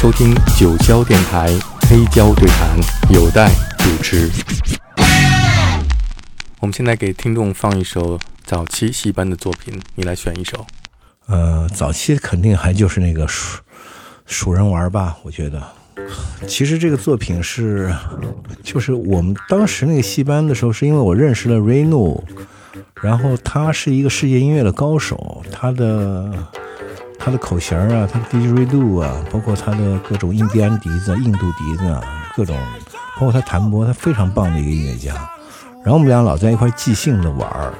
收听九霄电台黑胶对谈，有待主持。我们现在给听众放一首早期戏班的作品，你来选一首。呃，早期肯定还就是那个数数人玩吧，我觉得。其实这个作品是，就是我们当时那个戏班的时候，是因为我认识了 Reno，然后他是一个世界音乐的高手，他的他的口弦啊，他的 didgeridoo 啊，包括他的各种印第安笛子、印度笛子啊，各种，包括他弹拨，他非常棒的一个音乐家。然后我们俩老在一块即兴的玩儿，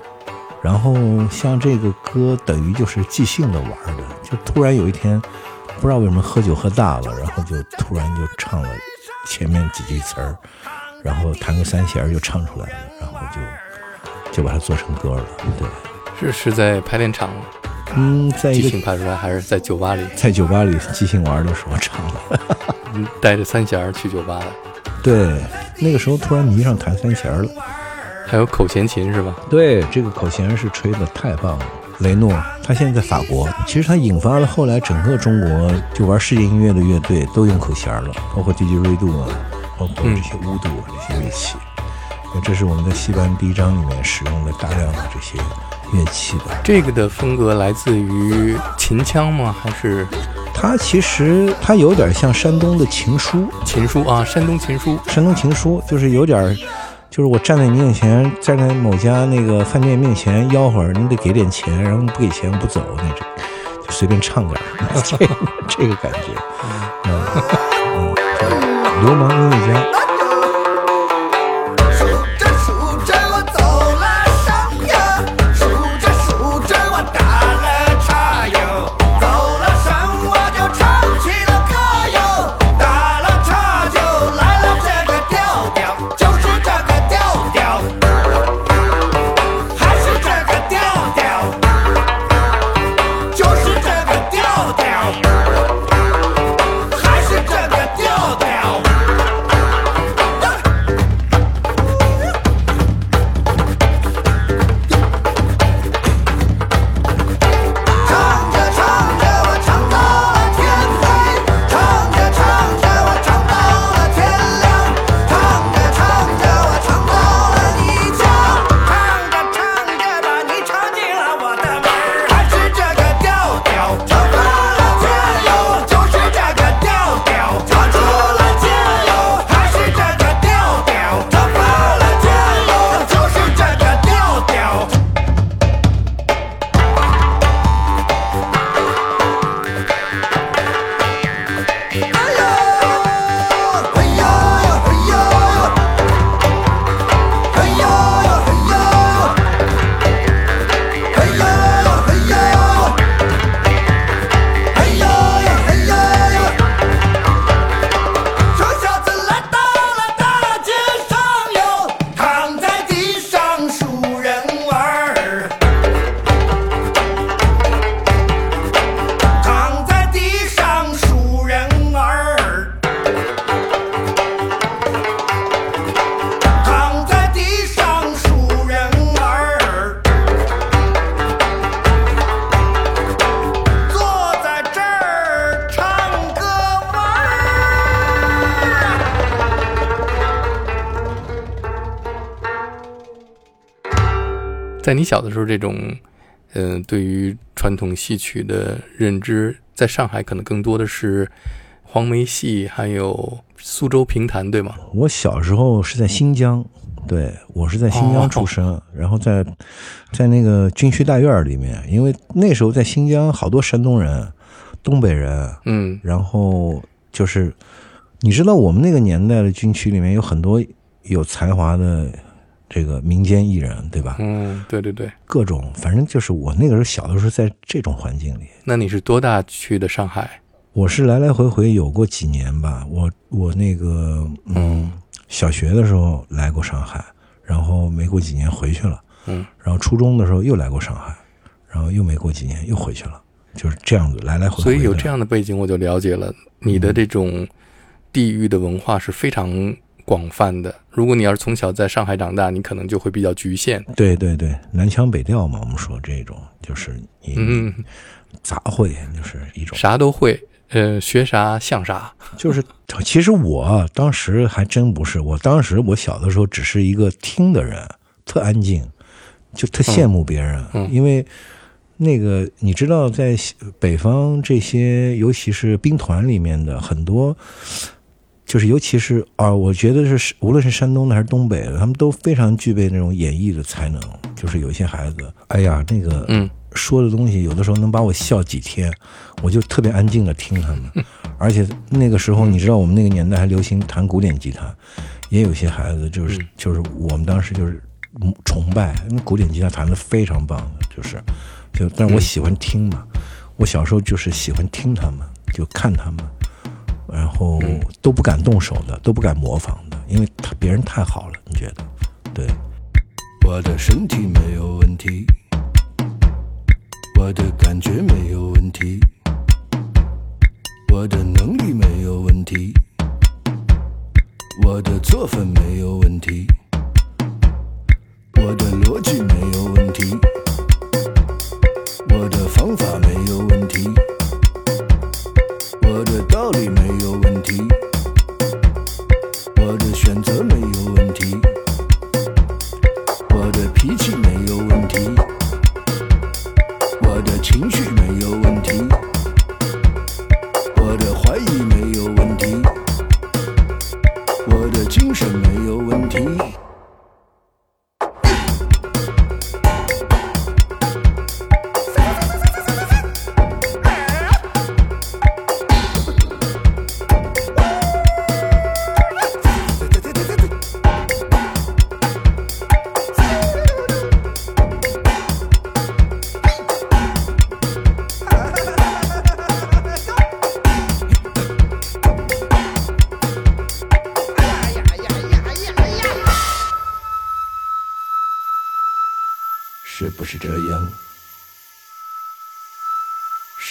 然后像这个歌等于就是即兴的玩的，就突然有一天。不知道为什么喝酒喝大了，然后就突然就唱了前面几句词儿，然后弹个三弦就唱出来了，然后就就把它做成歌了。对，是是在排练场，嗯，在即兴拍出来，还是在酒吧里？在酒吧里即兴玩的时候唱的。带着三弦去酒吧了。对，那个时候突然迷上弹三弦了。还有口弦琴是吧？对，这个口弦是吹的太棒了。雷诺，他现在在法国。其实他引发了后来整个中国就玩世界音乐的乐队都用口弦了，包括 DJ 瑞度啊，包括这些乌度啊这些乐器。那这是我们在戏班第一章里面使用的大量的这些乐器的。这个的风格来自于秦腔吗？还是？它其实它有点像山东的情书。情书啊，山东情书。山东情书就是有点。就是我站在你面前，站在某家那个饭店面前吆喝，你得给点钱，然后不给钱不走那种，就随便唱点儿，这 这个感觉，嗯，流氓音乐家。在你小的时候，这种，嗯，对于传统戏曲的认知，在上海可能更多的是黄梅戏，还有苏州评弹，对吗？我小时候是在新疆，对我是在新疆出生，然后在在那个军区大院里面，因为那时候在新疆好多山东人、东北人，嗯，然后就是你知道，我们那个年代的军区里面有很多有才华的。这个民间艺人，对吧？嗯，对对对，各种，反正就是我那个时候小的时候，在这种环境里。那你是多大去的上海？我是来来回回有过几年吧。我我那个嗯，小学的时候来过上海，然后没过几年回去了。嗯，然后初中的时候又来过上海，然后又没过几年又回去了，就是这样子来来回回。所以有这样的背景，我就了解了你的这种地域的文化是非常。广泛的，如果你要是从小在上海长大，你可能就会比较局限。对对对，南腔北调嘛，我们说这种就是嗯，杂烩就是一种。啥都会，呃，学啥像啥，就是其实我当时还真不是，我当时我小的时候只是一个听的人，特安静，就特羡慕别人，因为那个你知道，在北方这些，尤其是兵团里面的很多。就是尤其是啊，我觉得是无论是山东的还是东北的，他们都非常具备那种演绎的才能。就是有些孩子，哎呀，那个嗯，说的东西有的时候能把我笑几天，我就特别安静的听他们。而且那个时候，你知道我们那个年代还流行弹古典吉他，也有些孩子就是就是我们当时就是崇拜，因为古典吉他弹的非常棒的，就是就但是我喜欢听嘛，我小时候就是喜欢听他们，就看他们。然后都不敢动手的，都不敢模仿的，因为他别人太好了，你觉得？对。我的身体没有问题，我的感觉没有问题，我的能力没有问题，我的作风没有问题，我的逻辑没有问题，我的方法没脾气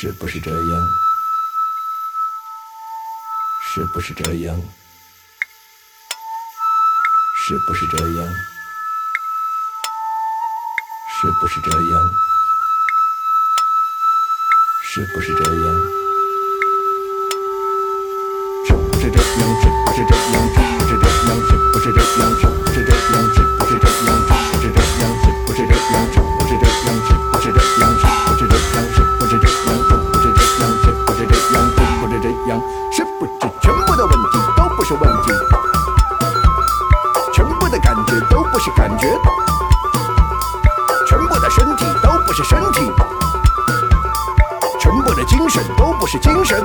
是不是这样？是不是这样？是不是这样？是不是这样？是不是这样？是不是全部的问题都不是问题？全部的感觉都不是感觉，全部的身体都不是身体，全部的精神都不是精神，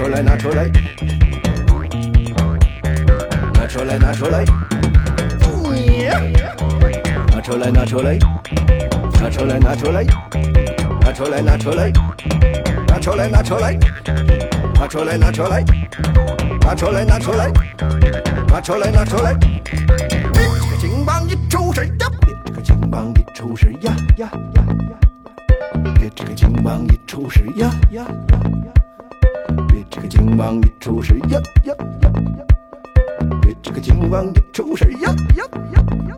出来，拿出来，拿出来，拿出来，拿出来，拿出来，拿出来，拿出来，拿出来，拿出来，拿出来，拿出来，拿出来，拿出来，拿出来，拿出来，拿出来，拿出来，这个金一抽水呀，这个金棒一抽水呀呀呀呀，这个金棒一抽水呀呀呀，这个金棒一抽水呀呀呀呀，别这个金棒一抽水呀呀呀呀。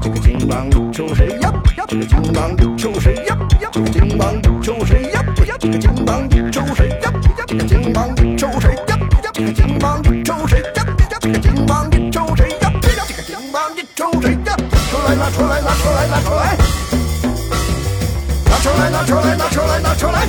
这个金棒一抽水呀呀，这个金棒一抽水呀呀，这个金棒一抽水呀呀，这个金棒一抽水呀呀，这个金棒一抽水呀呀，这个金棒一抽水呀呀，这个金棒一抽水呀呀，这个金棒一抽水呀，出来拿出来拿出来拿出来，拿出来拿出来拿出来拿出来，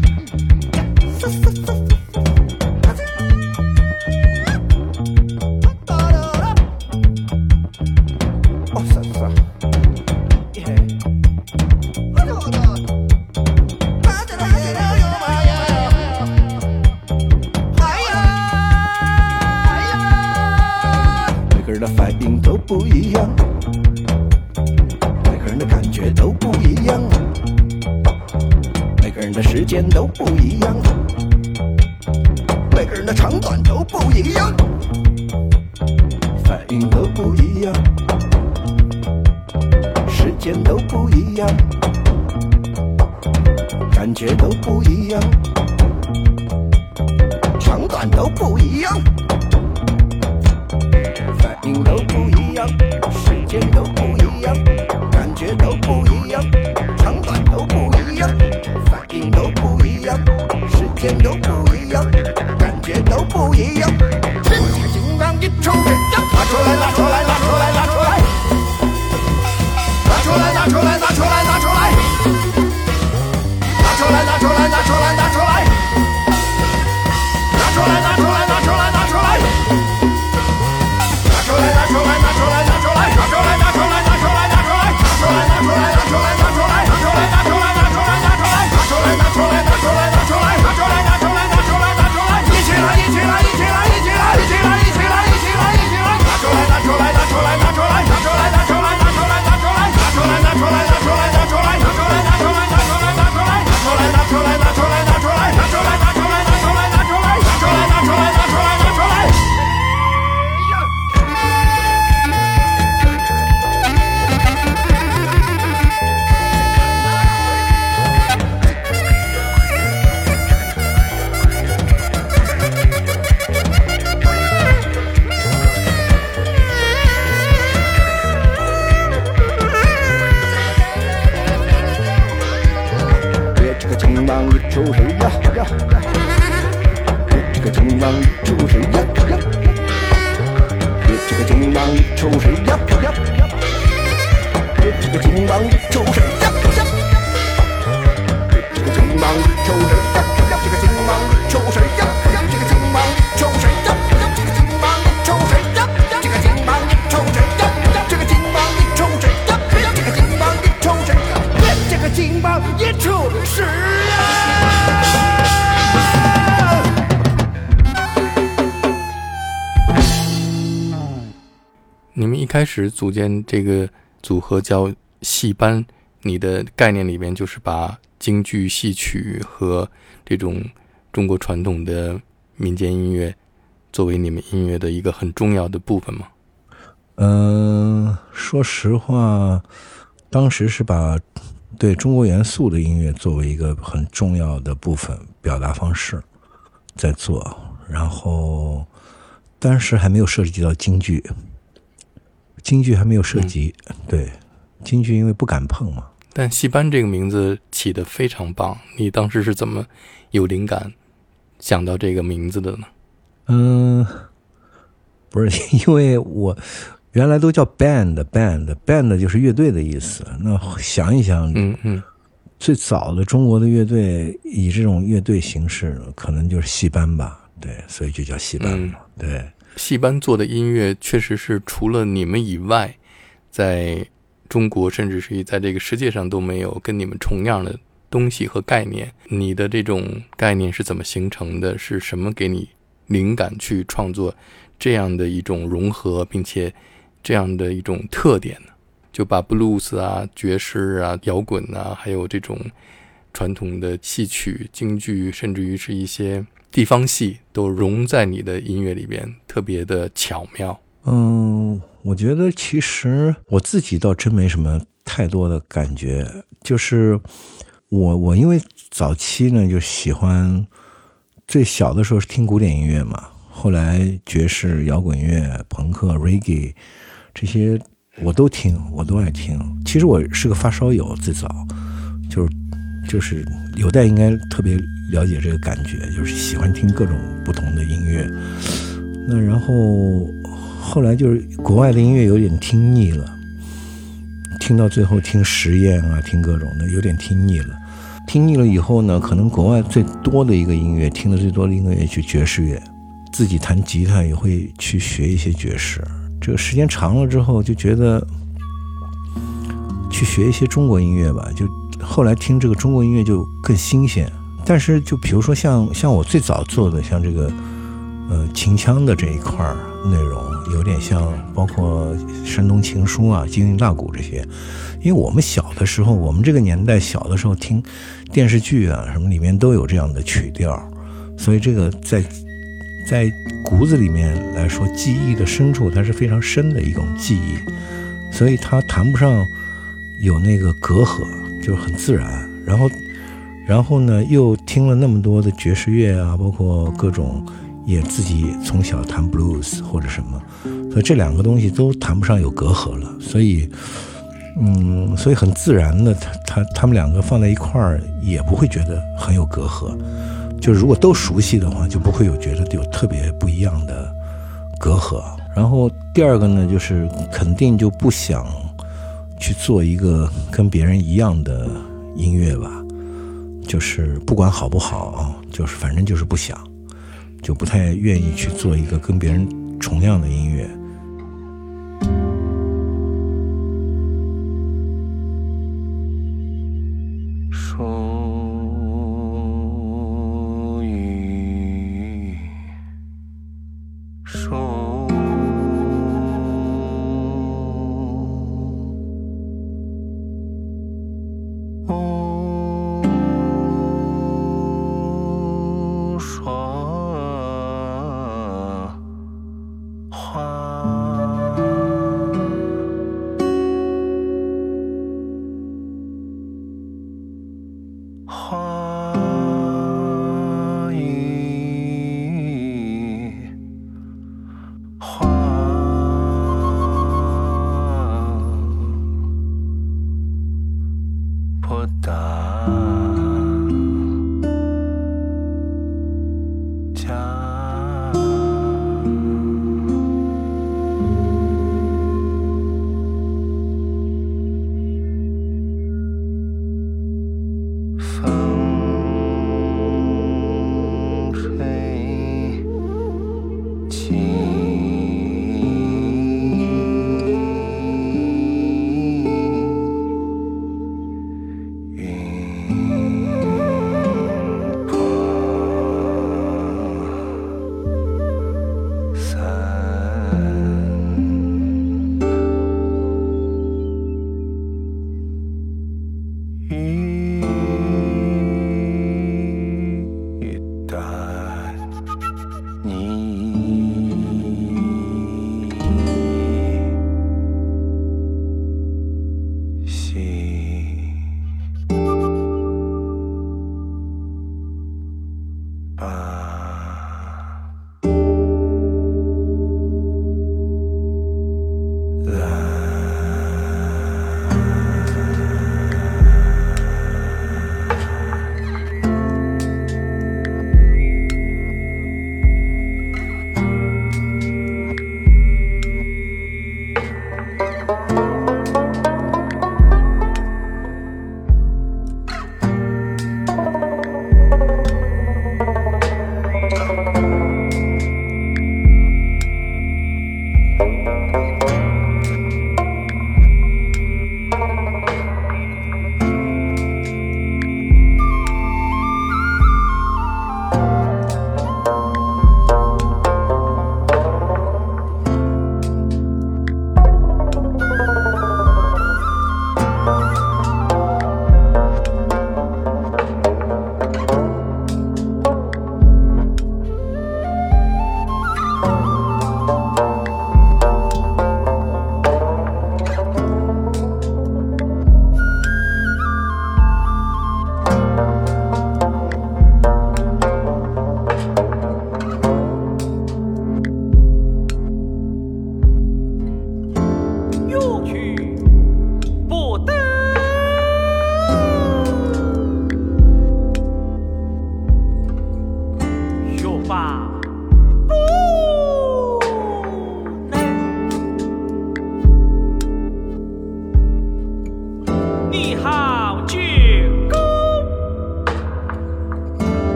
每个人的反应都不一样，每个人的感觉都不一样，每个人的时间都不一样，每个人的长短都不一样，反应都不一样，间都不一样，感觉都不一样，长短都不一样。反应都不一样，时间都不一样，感觉都不一样，长短都不一样，反应都不一样，时间都不一样，感觉都不一样。开始组建这个组合叫戏班，你的概念里面就是把京剧、戏曲和这种中国传统的民间音乐作为你们音乐的一个很重要的部分吗？嗯，说实话，当时是把对中国元素的音乐作为一个很重要的部分表达方式在做，然后当时还没有涉及到京剧，京剧还没有涉及，对，京剧因为不敢碰嘛，但戏班这个名字起的非常棒，你当时是怎么有灵感想到这个名字的呢？嗯，不是，因为我原来都叫 band，band，band 就是乐队的意思。那想一想，嗯嗯最早的中国的乐队以这种乐队形式，可能就是戏班吧，对，所以就叫戏班嘛，对。戏班做的音乐确实是除了你们以外，在中国甚至是在这个世界上都没有跟你们重样的东西和概念。你的这种概念是怎么形成的？是什么给你灵感去创作这样的一种融合，并且这样的一种特点呢？就把布鲁斯啊、爵士啊、摇滚啊，还有这种传统的戏曲、京剧，甚至于是一些地方戏，都融在你的音乐里边，特别的巧妙。嗯，我觉得其实我自己倒真没什么太多的感觉，就是我我因为早期呢就喜欢，最小的时候是听古典音乐嘛，后来爵士、摇滚乐、朋克、reggae 这些。我都听，我都爱听。其实我是个发烧友，最早就是就是有代应该特别了解这个感觉，就是喜欢听各种不同的音乐。那然后后来就是国外的音乐有点听腻了，听到最后听实验啊，听各种的有点听腻了。听腻了以后呢，可能国外最多的一个音乐，听的最多的音乐就爵士乐，自己弹吉他也会去学一些爵士。这个时间长了之后，就觉得去学一些中国音乐吧。就后来听这个中国音乐就更新鲜。但是就比如说像像我最早做的像这个呃秦腔的这一块内容，有点像包括山东情书啊、京韵大鼓这些。因为我们小的时候，我们这个年代小的时候听电视剧啊什么里面都有这样的曲调，所以这个在。在骨子里面来说，记忆的深处，它是非常深的一种记忆，所以它谈不上有那个隔阂，就是很自然。然后，然后呢，又听了那么多的爵士乐啊，包括各种，也自己从小弹 blues 或者什么，所以这两个东西都谈不上有隔阂了。所以，嗯，所以很自然的，他他他们两个放在一块儿，也不会觉得很有隔阂。就如果都熟悉的话，就不会有觉得有特别不一样的隔阂。然后第二个呢，就是肯定就不想去做一个跟别人一样的音乐吧，就是不管好不好，就是反正就是不想，就不太愿意去做一个跟别人重样的音乐。Bye.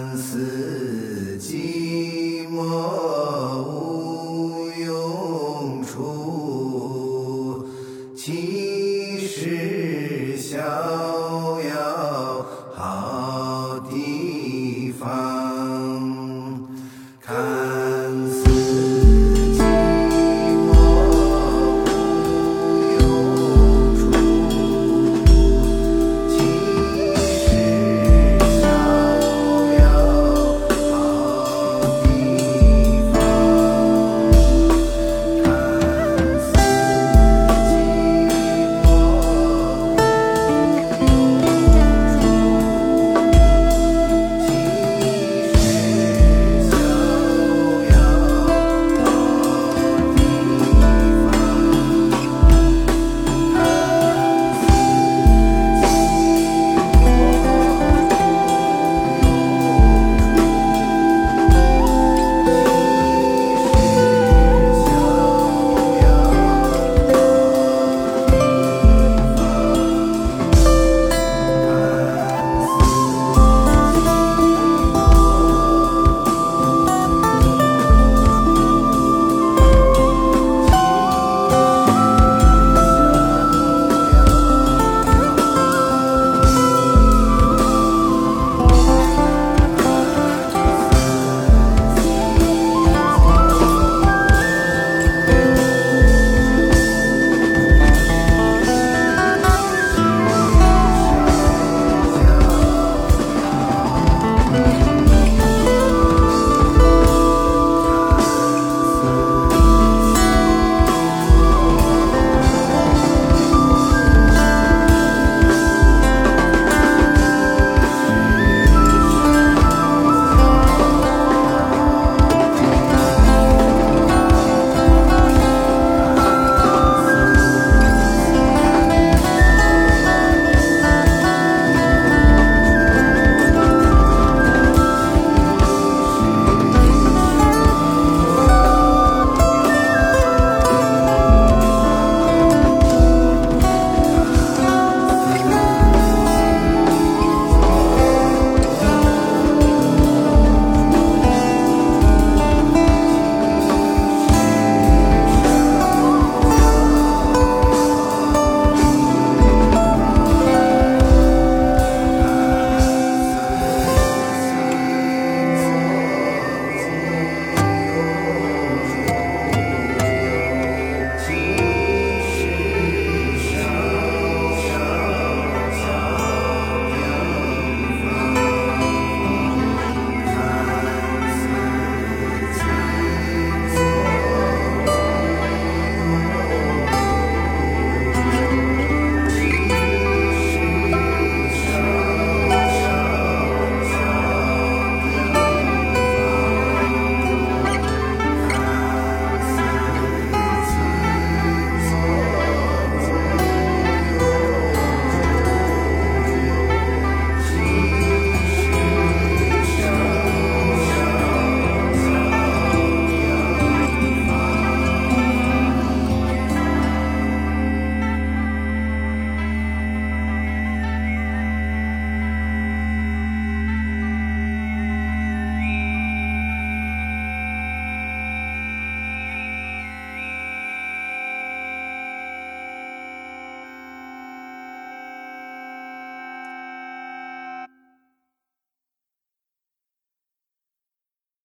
看似寂寞